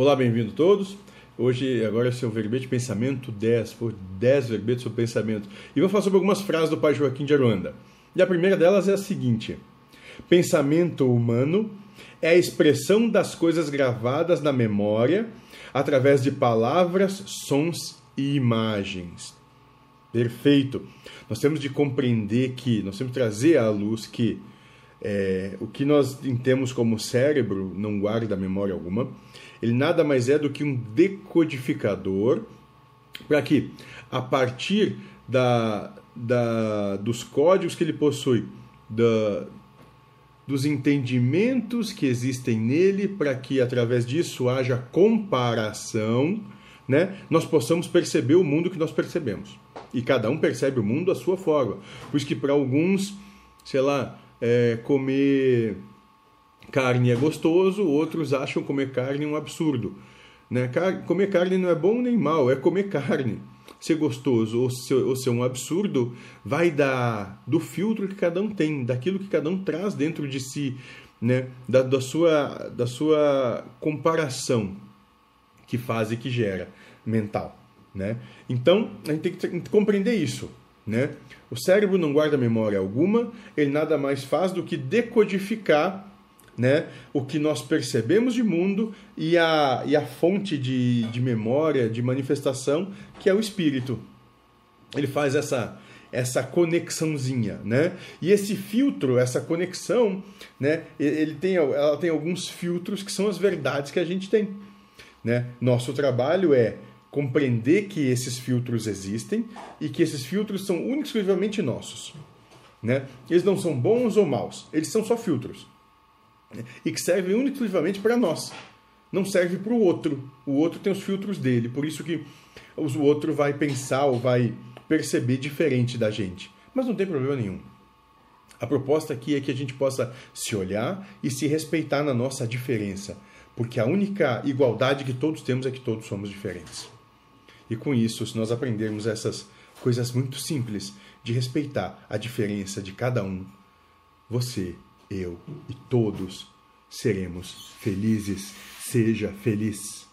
Olá, bem-vindo todos. Hoje, agora é o seu verbete pensamento 10, por 10 verbetes sobre pensamento. E vou falar sobre algumas frases do pai Joaquim de Aruanda. E a primeira delas é a seguinte: Pensamento humano é a expressão das coisas gravadas na memória através de palavras, sons e imagens. Perfeito. Nós temos de compreender que, nós temos de trazer à luz que é, o que nós temos como cérebro não guarda memória alguma. Ele nada mais é do que um decodificador para que, a partir da, da, dos códigos que ele possui, da, dos entendimentos que existem nele, para que através disso haja comparação, né, nós possamos perceber o mundo que nós percebemos. E cada um percebe o mundo à sua forma. Por isso que para alguns, sei lá, é, comer carne é gostoso, outros acham comer carne um absurdo. Né? Car comer carne não é bom nem mal, é comer carne. Ser gostoso ou ser, ou ser um absurdo vai da, do filtro que cada um tem, daquilo que cada um traz dentro de si, né? da, da, sua, da sua comparação que faz e que gera mental. Né? Então, a gente tem que compreender isso. Né? O cérebro não guarda memória alguma, ele nada mais faz do que decodificar né, o que nós percebemos de mundo e a, e a fonte de, de memória, de manifestação, que é o espírito. Ele faz essa, essa conexãozinha, né? E esse filtro, essa conexão, né? Ele tem, ela tem alguns filtros que são as verdades que a gente tem, né? Nosso trabalho é compreender que esses filtros existem e que esses filtros são únicos exclusivamente nossos. Né? Eles não são bons ou maus, eles são só filtros. Né? E que servem únicamente exclusivamente para nós. Não serve para o outro. O outro tem os filtros dele, por isso que o outro vai pensar ou vai perceber diferente da gente. Mas não tem problema nenhum. A proposta aqui é que a gente possa se olhar e se respeitar na nossa diferença, porque a única igualdade que todos temos é que todos somos diferentes. E com isso, se nós aprendermos essas coisas muito simples de respeitar a diferença de cada um, você, eu e todos seremos felizes. Seja feliz.